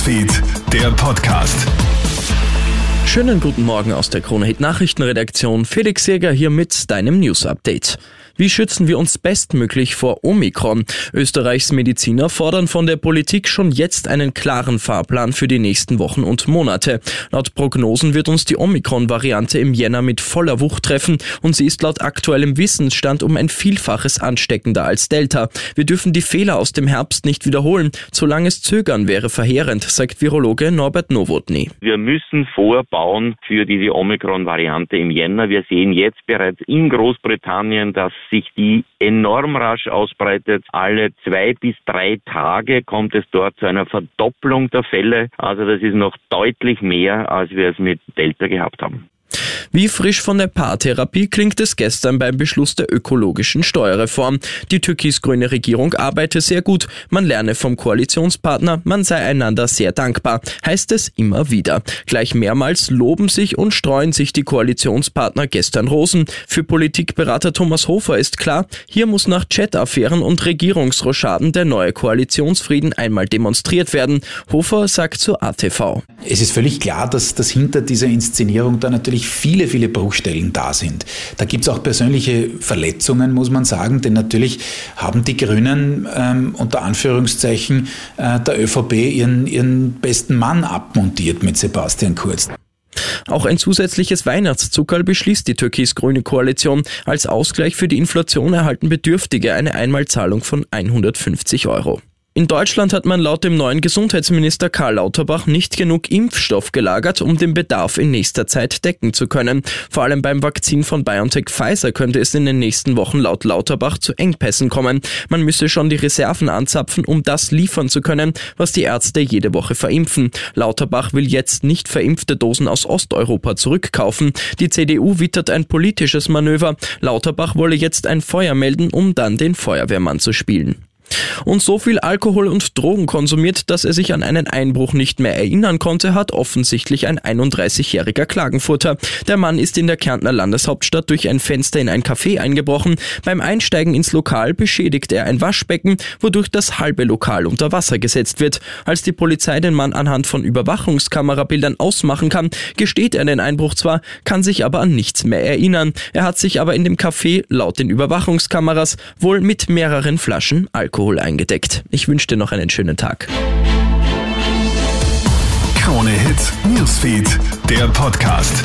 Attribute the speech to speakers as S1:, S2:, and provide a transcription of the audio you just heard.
S1: Newsfeed, der Podcast.
S2: Schönen guten Morgen aus der Krone Hit Nachrichtenredaktion. Felix Jäger hier mit deinem News Update. Wie schützen wir uns bestmöglich vor Omikron? Österreichs Mediziner fordern von der Politik schon jetzt einen klaren Fahrplan für die nächsten Wochen und Monate. Laut Prognosen wird uns die Omikron-Variante im Jänner mit voller Wucht treffen und sie ist laut aktuellem Wissensstand um ein Vielfaches ansteckender als Delta. Wir dürfen die Fehler aus dem Herbst nicht wiederholen. Zu langes Zögern wäre verheerend, sagt Virologe Norbert Nowotny.
S3: Wir müssen vorbauen für diese Omikron-Variante im Jänner. Wir sehen jetzt bereits in Großbritannien, dass sich die enorm rasch ausbreitet. Alle zwei bis drei Tage kommt es dort zu einer Verdopplung der Fälle. Also das ist noch deutlich mehr, als wir es mit Delta gehabt haben.
S2: Wie frisch von der Paartherapie klingt es gestern beim Beschluss der ökologischen Steuerreform. Die türkis-grüne Regierung arbeite sehr gut, man lerne vom Koalitionspartner, man sei einander sehr dankbar, heißt es immer wieder. Gleich mehrmals loben sich und streuen sich die Koalitionspartner gestern Rosen. Für Politikberater Thomas Hofer ist klar, hier muss nach Chat-Affären und Regierungsroschaden der neue Koalitionsfrieden einmal demonstriert werden. Hofer sagt zu ATV.
S4: Es ist völlig klar, dass, dass hinter dieser Inszenierung da natürlich viele, viele Bruchstellen da sind. Da gibt es auch persönliche Verletzungen, muss man sagen, denn natürlich haben die Grünen ähm, unter Anführungszeichen äh, der ÖVP ihren, ihren besten Mann abmontiert mit Sebastian Kurz.
S2: Auch ein zusätzliches Weihnachtszuckerl beschließt die türkis-grüne Koalition. Als Ausgleich für die Inflation erhalten Bedürftige eine Einmalzahlung von 150 Euro. In Deutschland hat man laut dem neuen Gesundheitsminister Karl Lauterbach nicht genug Impfstoff gelagert, um den Bedarf in nächster Zeit decken zu können. Vor allem beim Vakzin von BioNTech Pfizer könnte es in den nächsten Wochen laut Lauterbach zu Engpässen kommen. Man müsse schon die Reserven anzapfen, um das liefern zu können, was die Ärzte jede Woche verimpfen. Lauterbach will jetzt nicht verimpfte Dosen aus Osteuropa zurückkaufen. Die CDU wittert ein politisches Manöver. Lauterbach wolle jetzt ein Feuer melden, um dann den Feuerwehrmann zu spielen und so viel Alkohol und Drogen konsumiert, dass er sich an einen Einbruch nicht mehr erinnern konnte, hat offensichtlich ein 31-jähriger Klagenfurter. Der Mann ist in der Kärntner Landeshauptstadt durch ein Fenster in ein Café eingebrochen. Beim Einsteigen ins Lokal beschädigt er ein Waschbecken, wodurch das halbe Lokal unter Wasser gesetzt wird. Als die Polizei den Mann anhand von Überwachungskamerabildern ausmachen kann, gesteht er den Einbruch zwar, kann sich aber an nichts mehr erinnern. Er hat sich aber in dem Café laut den Überwachungskameras wohl mit mehreren Flaschen Alkohol Alkohol eingedeckt. Ich wünsche dir noch einen schönen Tag.
S1: Krone Hits, Newsfeed, der Podcast.